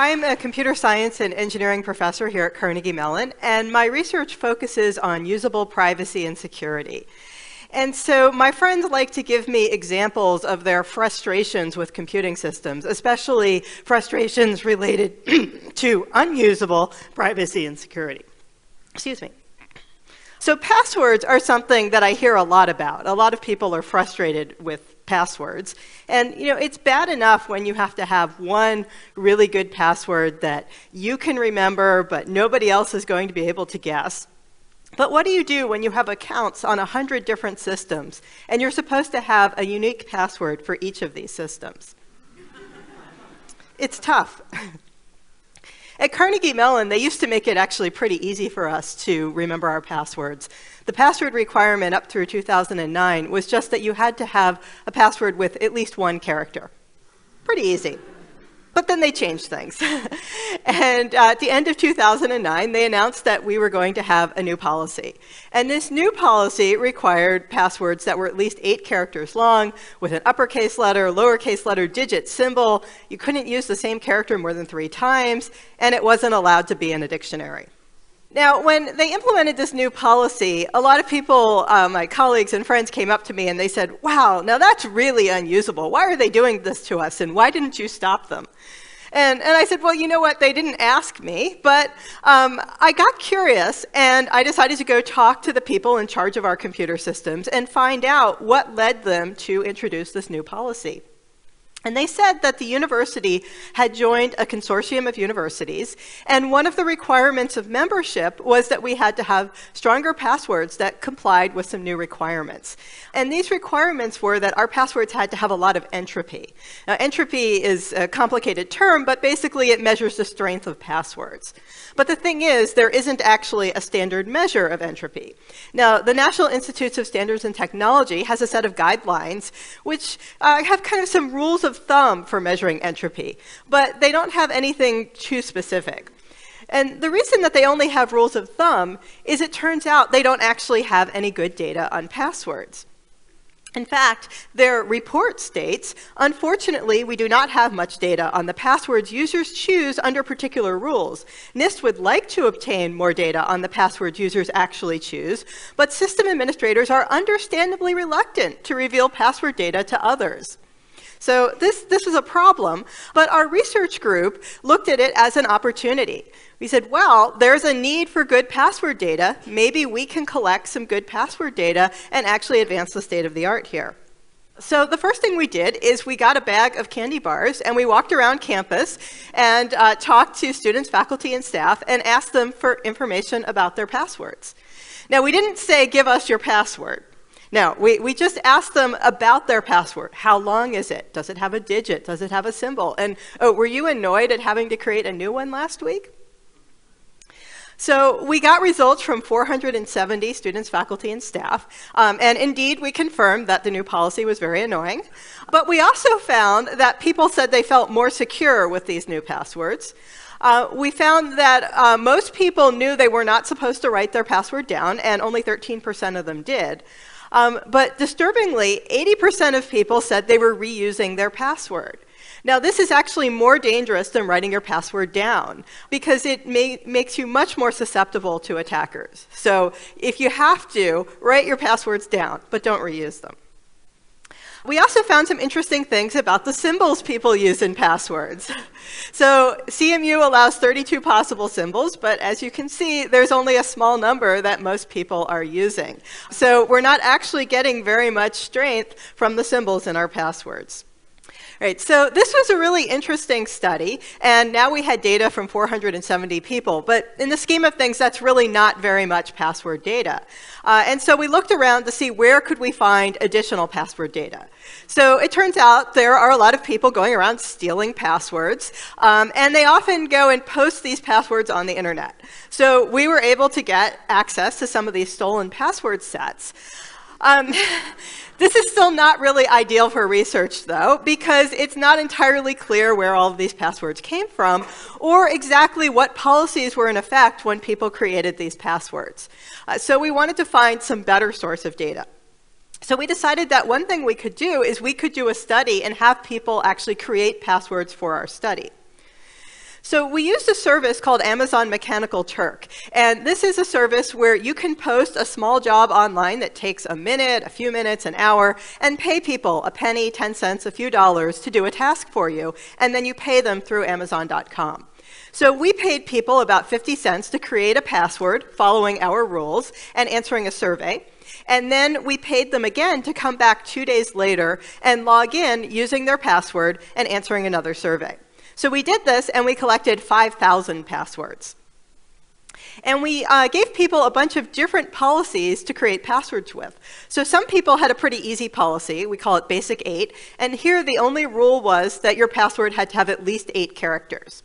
I'm a computer science and engineering professor here at Carnegie Mellon, and my research focuses on usable privacy and security. And so my friends like to give me examples of their frustrations with computing systems, especially frustrations related to unusable privacy and security. Excuse me. So passwords are something that I hear a lot about. A lot of people are frustrated with passwords. And you know, it's bad enough when you have to have one really good password that you can remember but nobody else is going to be able to guess. But what do you do when you have accounts on 100 different systems and you're supposed to have a unique password for each of these systems? it's tough. At Carnegie Mellon, they used to make it actually pretty easy for us to remember our passwords. The password requirement up through 2009 was just that you had to have a password with at least one character. Pretty easy. But then they changed things. and uh, at the end of 2009, they announced that we were going to have a new policy. And this new policy required passwords that were at least eight characters long, with an uppercase letter, lowercase letter, digit, symbol. You couldn't use the same character more than three times, and it wasn't allowed to be in a dictionary. Now, when they implemented this new policy, a lot of people, uh, my colleagues and friends, came up to me and they said, Wow, now that's really unusable. Why are they doing this to us? And why didn't you stop them? And, and I said, Well, you know what? They didn't ask me, but um, I got curious and I decided to go talk to the people in charge of our computer systems and find out what led them to introduce this new policy. And they said that the university had joined a consortium of universities, and one of the requirements of membership was that we had to have stronger passwords that complied with some new requirements. And these requirements were that our passwords had to have a lot of entropy. Now, entropy is a complicated term, but basically it measures the strength of passwords. But the thing is, there isn't actually a standard measure of entropy. Now, the National Institutes of Standards and Technology has a set of guidelines which uh, have kind of some rules of thumb for measuring entropy, but they don't have anything too specific. And the reason that they only have rules of thumb is it turns out they don't actually have any good data on passwords. In fact, their report states, unfortunately, we do not have much data on the passwords users choose under particular rules. NIST would like to obtain more data on the passwords users actually choose, but system administrators are understandably reluctant to reveal password data to others. So this, this is a problem, but our research group looked at it as an opportunity. We said, well, there's a need for good password data. Maybe we can collect some good password data and actually advance the state of the art here. So the first thing we did is we got a bag of candy bars and we walked around campus and uh, talked to students, faculty, and staff and asked them for information about their passwords. Now, we didn't say, give us your password. Now, we, we just asked them about their password. How long is it? Does it have a digit? Does it have a symbol? And oh, were you annoyed at having to create a new one last week? So we got results from 470 students, faculty, and staff. Um, and indeed, we confirmed that the new policy was very annoying. But we also found that people said they felt more secure with these new passwords. Uh, we found that uh, most people knew they were not supposed to write their password down, and only 13% of them did. Um, but disturbingly, 80% of people said they were reusing their password. Now, this is actually more dangerous than writing your password down because it may, makes you much more susceptible to attackers. So, if you have to, write your passwords down, but don't reuse them. We also found some interesting things about the symbols people use in passwords. So CMU allows 32 possible symbols, but as you can see, there's only a small number that most people are using. So we're not actually getting very much strength from the symbols in our passwords. Right, so this was a really interesting study, and now we had data from 470 people, but in the scheme of things, that's really not very much password data. Uh, and so we looked around to see where could we find additional password data. So it turns out there are a lot of people going around stealing passwords, um, and they often go and post these passwords on the internet. So we were able to get access to some of these stolen password sets. Um, This is still not really ideal for research, though, because it's not entirely clear where all of these passwords came from or exactly what policies were in effect when people created these passwords. Uh, so we wanted to find some better source of data. So we decided that one thing we could do is we could do a study and have people actually create passwords for our study. So we used a service called Amazon Mechanical Turk. And this is a service where you can post a small job online that takes a minute, a few minutes, an hour, and pay people a penny, 10 cents, a few dollars to do a task for you. And then you pay them through Amazon.com. So we paid people about 50 cents to create a password following our rules and answering a survey. And then we paid them again to come back two days later and log in using their password and answering another survey. So we did this and we collected 5,000 passwords. And we uh, gave people a bunch of different policies to create passwords with. So some people had a pretty easy policy. We call it Basic 8. And here the only rule was that your password had to have at least eight characters.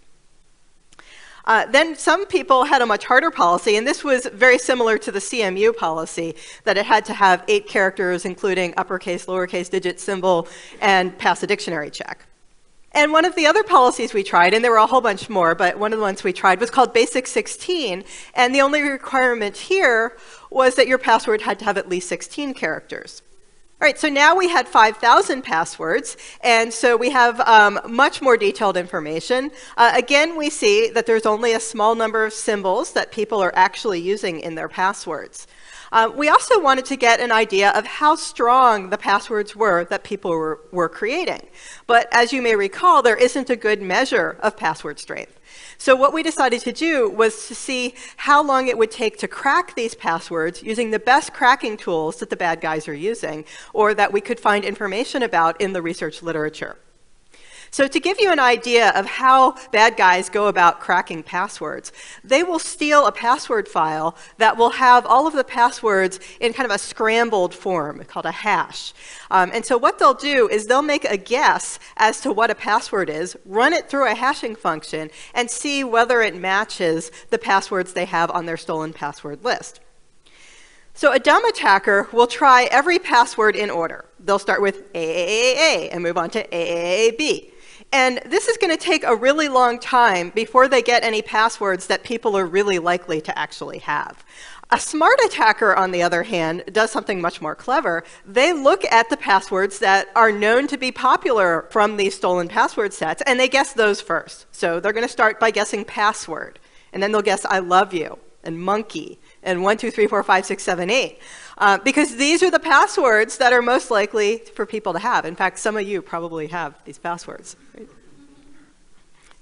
Uh, then some people had a much harder policy, and this was very similar to the CMU policy, that it had to have eight characters, including uppercase, lowercase, digit, symbol, and pass a dictionary check. And one of the other policies we tried, and there were a whole bunch more, but one of the ones we tried was called Basic 16. And the only requirement here was that your password had to have at least 16 characters. All right, so now we had 5,000 passwords, and so we have um, much more detailed information. Uh, again, we see that there's only a small number of symbols that people are actually using in their passwords. Uh, we also wanted to get an idea of how strong the passwords were that people were, were creating. But as you may recall, there isn't a good measure of password strength. So what we decided to do was to see how long it would take to crack these passwords using the best cracking tools that the bad guys are using or that we could find information about in the research literature. So to give you an idea of how bad guys go about cracking passwords, they will steal a password file that will have all of the passwords in kind of a scrambled form called a hash. Um, and so what they'll do is they'll make a guess as to what a password is, run it through a hashing function, and see whether it matches the passwords they have on their stolen password list. So a dumb attacker will try every password in order. They'll start with AAAA and move on to AAAB. And this is going to take a really long time before they get any passwords that people are really likely to actually have. A smart attacker, on the other hand, does something much more clever. They look at the passwords that are known to be popular from these stolen password sets, and they guess those first. So they're going to start by guessing password, and then they'll guess I love you, and monkey, and 1, 2, 3, 4, 5, 6, 7, 8. Uh, because these are the passwords that are most likely for people to have. In fact, some of you probably have these passwords. Right?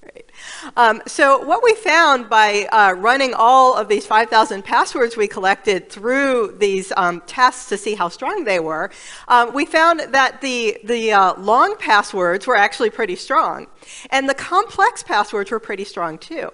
Right. Um, so what we found by uh, running all of these 5,000 passwords we collected through these um, tests to see how strong they were, uh, we found that the, the uh, long passwords were actually pretty strong. And the complex passwords were pretty strong too.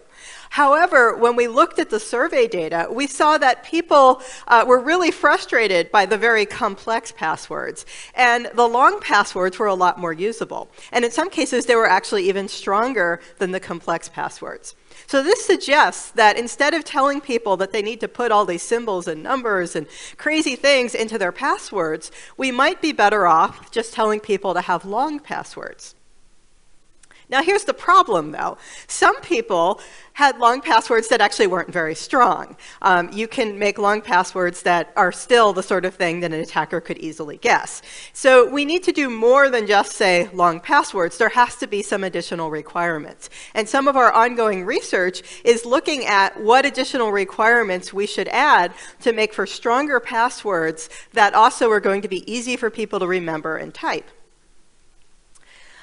However, when we looked at the survey data, we saw that people uh, were really frustrated by the very complex passwords, and the long passwords were a lot more usable. And in some cases, they were actually even stronger than the complex passwords. So this suggests that instead of telling people that they need to put all these symbols and numbers and crazy things into their passwords, we might be better off just telling people to have long passwords. Now, here's the problem, though. Some people had long passwords that actually weren't very strong. Um, you can make long passwords that are still the sort of thing that an attacker could easily guess. So we need to do more than just say long passwords. There has to be some additional requirements. And some of our ongoing research is looking at what additional requirements we should add to make for stronger passwords that also are going to be easy for people to remember and type.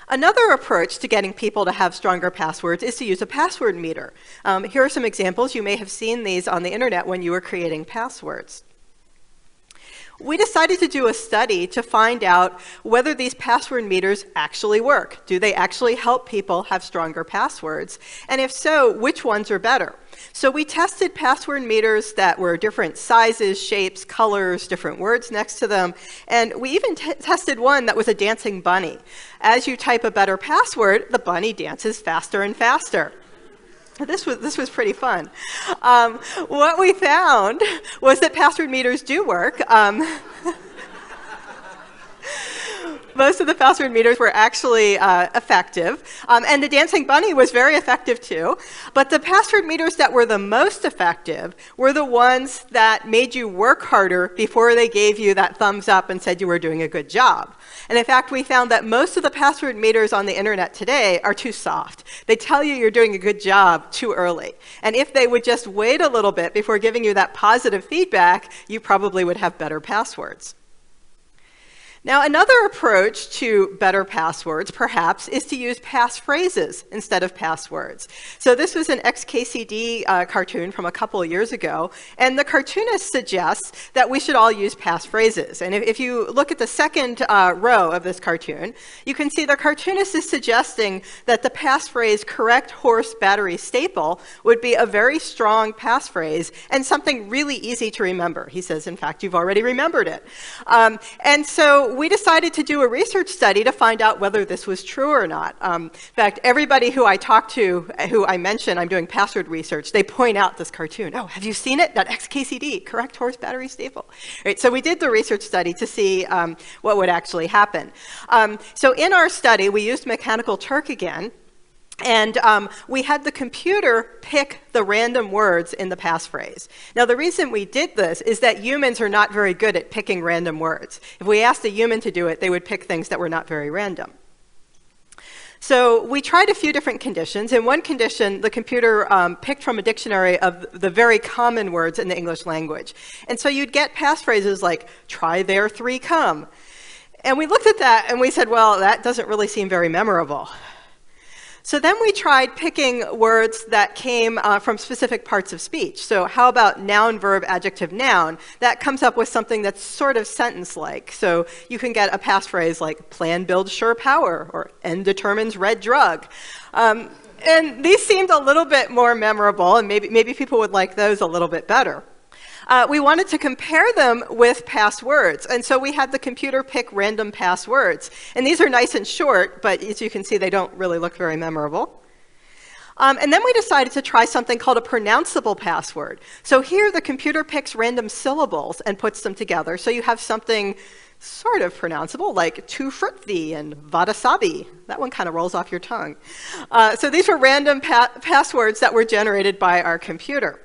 Another approach to getting people to have stronger passwords is to use a password meter. Um, here are some examples. You may have seen these on the internet when you were creating passwords. We decided to do a study to find out whether these password meters actually work. Do they actually help people have stronger passwords? And if so, which ones are better? So we tested password meters that were different sizes, shapes, colors, different words next to them, and we even tested one that was a dancing bunny. As you type a better password, the bunny dances faster and faster. This was, this was pretty fun. Um, what we found was that password meters do work. Um, most of the password meters were actually uh, effective, um, and the dancing bunny was very effective too. But the password meters that were the most effective were the ones that made you work harder before they gave you that thumbs up and said you were doing a good job. And in fact, we found that most of the password meters on the internet today are too soft. They tell you you're doing a good job too early. And if they would just wait a little bit before giving you that positive feedback, you probably would have better passwords. Now, another approach to better passwords, perhaps, is to use passphrases instead of passwords. So this was an XKCD uh, cartoon from a couple of years ago, and the cartoonist suggests that we should all use passphrases. And if, if you look at the second uh, row of this cartoon, you can see the cartoonist is suggesting that the passphrase correct horse battery staple would be a very strong passphrase and something really easy to remember. He says, in fact, you've already remembered it. Um, and so we decided to do a research study to find out whether this was true or not. Um, in fact, everybody who I talk to, who I mention I'm doing password research, they point out this cartoon. Oh, have you seen it? That XKCD, correct horse battery staple. Right, so we did the research study to see um, what would actually happen. Um, so in our study, we used Mechanical Turk again, and um, we had the computer pick the random words in the passphrase. Now, the reason we did this is that humans are not very good at picking random words. If we asked a human to do it, they would pick things that were not very random. So we tried a few different conditions. In one condition, the computer um, picked from a dictionary of the very common words in the English language. And so you'd get passphrases like, try there, three come. And we looked at that and we said, well, that doesn't really seem very memorable. So then we tried picking words that came uh, from specific parts of speech. So how about noun, verb, adjective, noun? That comes up with something that's sort of sentence-like. So you can get a passphrase like plan builds sure power or N determines red drug. Um, and these seemed a little bit more memorable, and maybe, maybe people would like those a little bit better uh, we wanted to compare them with passwords. And so we had the computer pick random passwords. And these are nice and short, but as you can see, they don't really look very memorable. Um, and then we decided to try something called a pronounceable password. So here the computer picks random syllables and puts them together. So you have something sort of pronounceable, like tu frutti and vadasabi. That one kind of rolls off your tongue. Uh, so these were random pa passwords that were generated by our computer.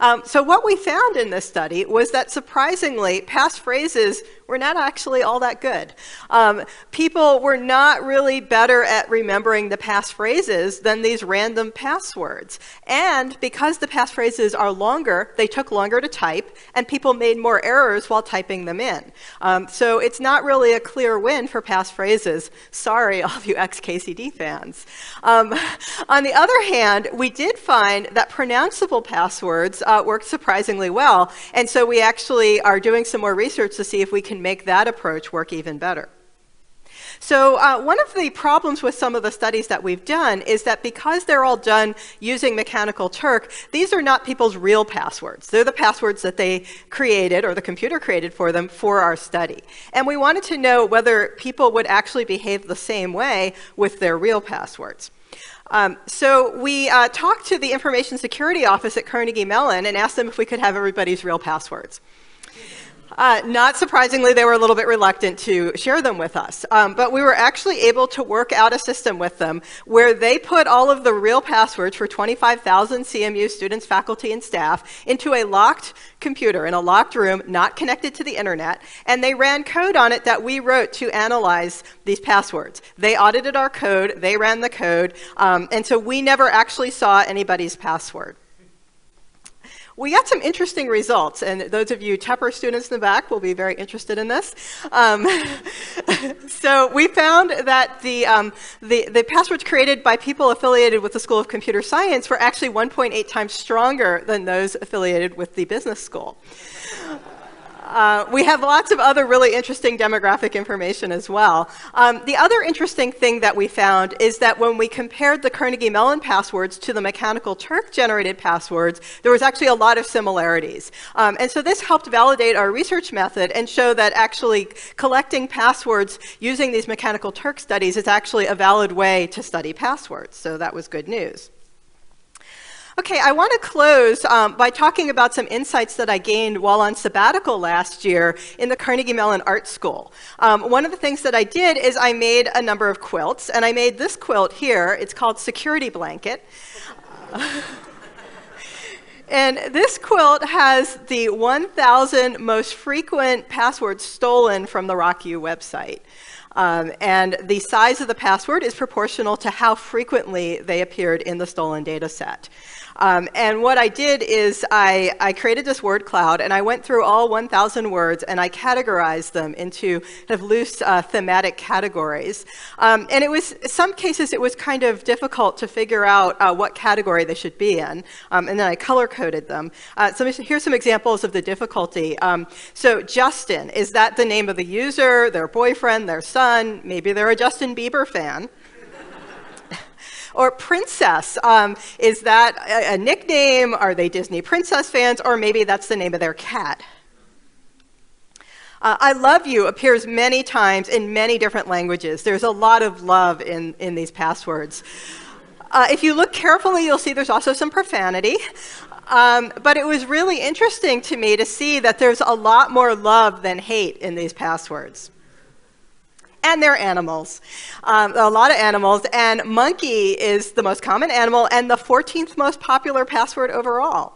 Um, so what we found in this study was that surprisingly, passphrases were not actually all that good. Um, people were not really better at remembering the passphrases than these random passwords. And because the passphrases are longer, they took longer to type, and people made more errors while typing them in. Um, so it's not really a clear win for passphrases. Sorry, all of you XKCD fans. Um, on the other hand, we did find that pronounceable passwords uh, worked surprisingly well, and so we actually are doing some more research to see if we can make that approach work even better. So uh, one of the problems with some of the studies that we've done is that because they're all done using Mechanical Turk, these are not people's real passwords. They're the passwords that they created or the computer created for them for our study. And we wanted to know whether people would actually behave the same way with their real passwords. Um, so we uh, talked to the Information Security Office at Carnegie Mellon and asked them if we could have everybody's real passwords. Uh, not surprisingly, they were a little bit reluctant to share them with us. Um, but we were actually able to work out a system with them where they put all of the real passwords for 25,000 CMU students, faculty, and staff into a locked computer in a locked room, not connected to the internet, and they ran code on it that we wrote to analyze these passwords. They audited our code, they ran the code, um, and so we never actually saw anybody's password. We got some interesting results, and those of you Tepper students in the back will be very interested in this. Um, so we found that the, um, the, the passwords created by people affiliated with the School of Computer Science were actually 1.8 times stronger than those affiliated with the business school. Uh, we have lots of other really interesting demographic information as well. Um, the other interesting thing that we found is that when we compared the Carnegie Mellon passwords to the Mechanical Turk generated passwords, there was actually a lot of similarities. Um, and so this helped validate our research method and show that actually collecting passwords using these Mechanical Turk studies is actually a valid way to study passwords. So that was good news. Okay, I want to close um, by talking about some insights that I gained while on sabbatical last year in the Carnegie Mellon Art School. Um, one of the things that I did is I made a number of quilts, and I made this quilt here. It's called Security Blanket. and this quilt has the 1,000 most frequent passwords stolen from the RockYou website. Um, and the size of the password is proportional to how frequently they appeared in the stolen data set. Um, and what I did is I, I, created this word cloud and I went through all 1,000 words and I categorized them into kind of loose uh, thematic categories. Um, and it was, some cases it was kind of difficult to figure out uh, what category they should be in. Um, and then I color coded them. Uh, so here's some examples of the difficulty. Um, so Justin, is that the name of the user, their boyfriend, their son? Maybe they're a Justin Bieber fan. Or princess, um, is that a, a nickname? Are they Disney princess fans? Or maybe that's the name of their cat. Uh, I love you appears many times in many different languages. There's a lot of love in, in these passwords. Uh, if you look carefully, you'll see there's also some profanity. Um, but it was really interesting to me to see that there's a lot more love than hate in these passwords and they're animals. Um, a lot of animals, and monkey is the most common animal and the 14th most popular password overall.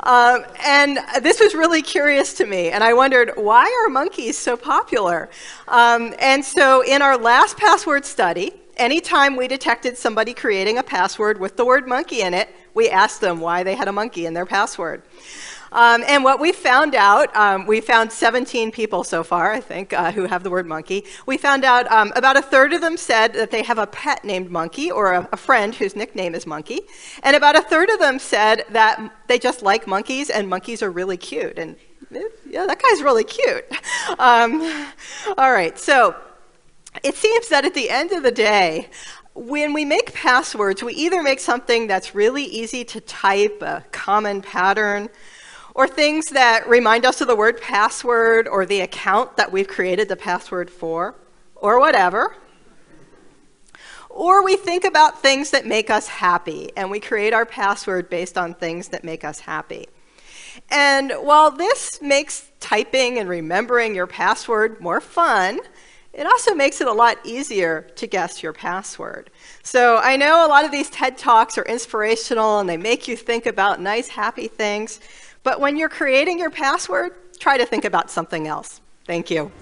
Um, and this was really curious to me, and I wondered why are monkeys so popular? Um, and so, in our last password study, anytime we detected somebody creating a password with the word monkey in it, we asked them why they had a monkey in their password. Um, and what we found out, um, we found 17 people so far, I think, uh, who have the word monkey. We found out um, about a third of them said that they have a pet named Monkey or a, a, friend whose nickname is Monkey. And about a third of them said that they just like monkeys and monkeys are really cute. And yeah, that guy's really cute. Um, all right, so it seems that at the end of the day, when we make passwords, we either make something that's really easy to type, a common pattern, or things that remind us of the word password or the account that we've created the password for, or whatever. Or we think about things that make us happy, and we create our password based on things that make us happy. And while this makes typing and remembering your password more fun, it also makes it a lot easier to guess your password. So I know a lot of these TED Talks are inspirational and they make you think about nice, happy things. But when you're creating your password, try to think about something else. Thank you.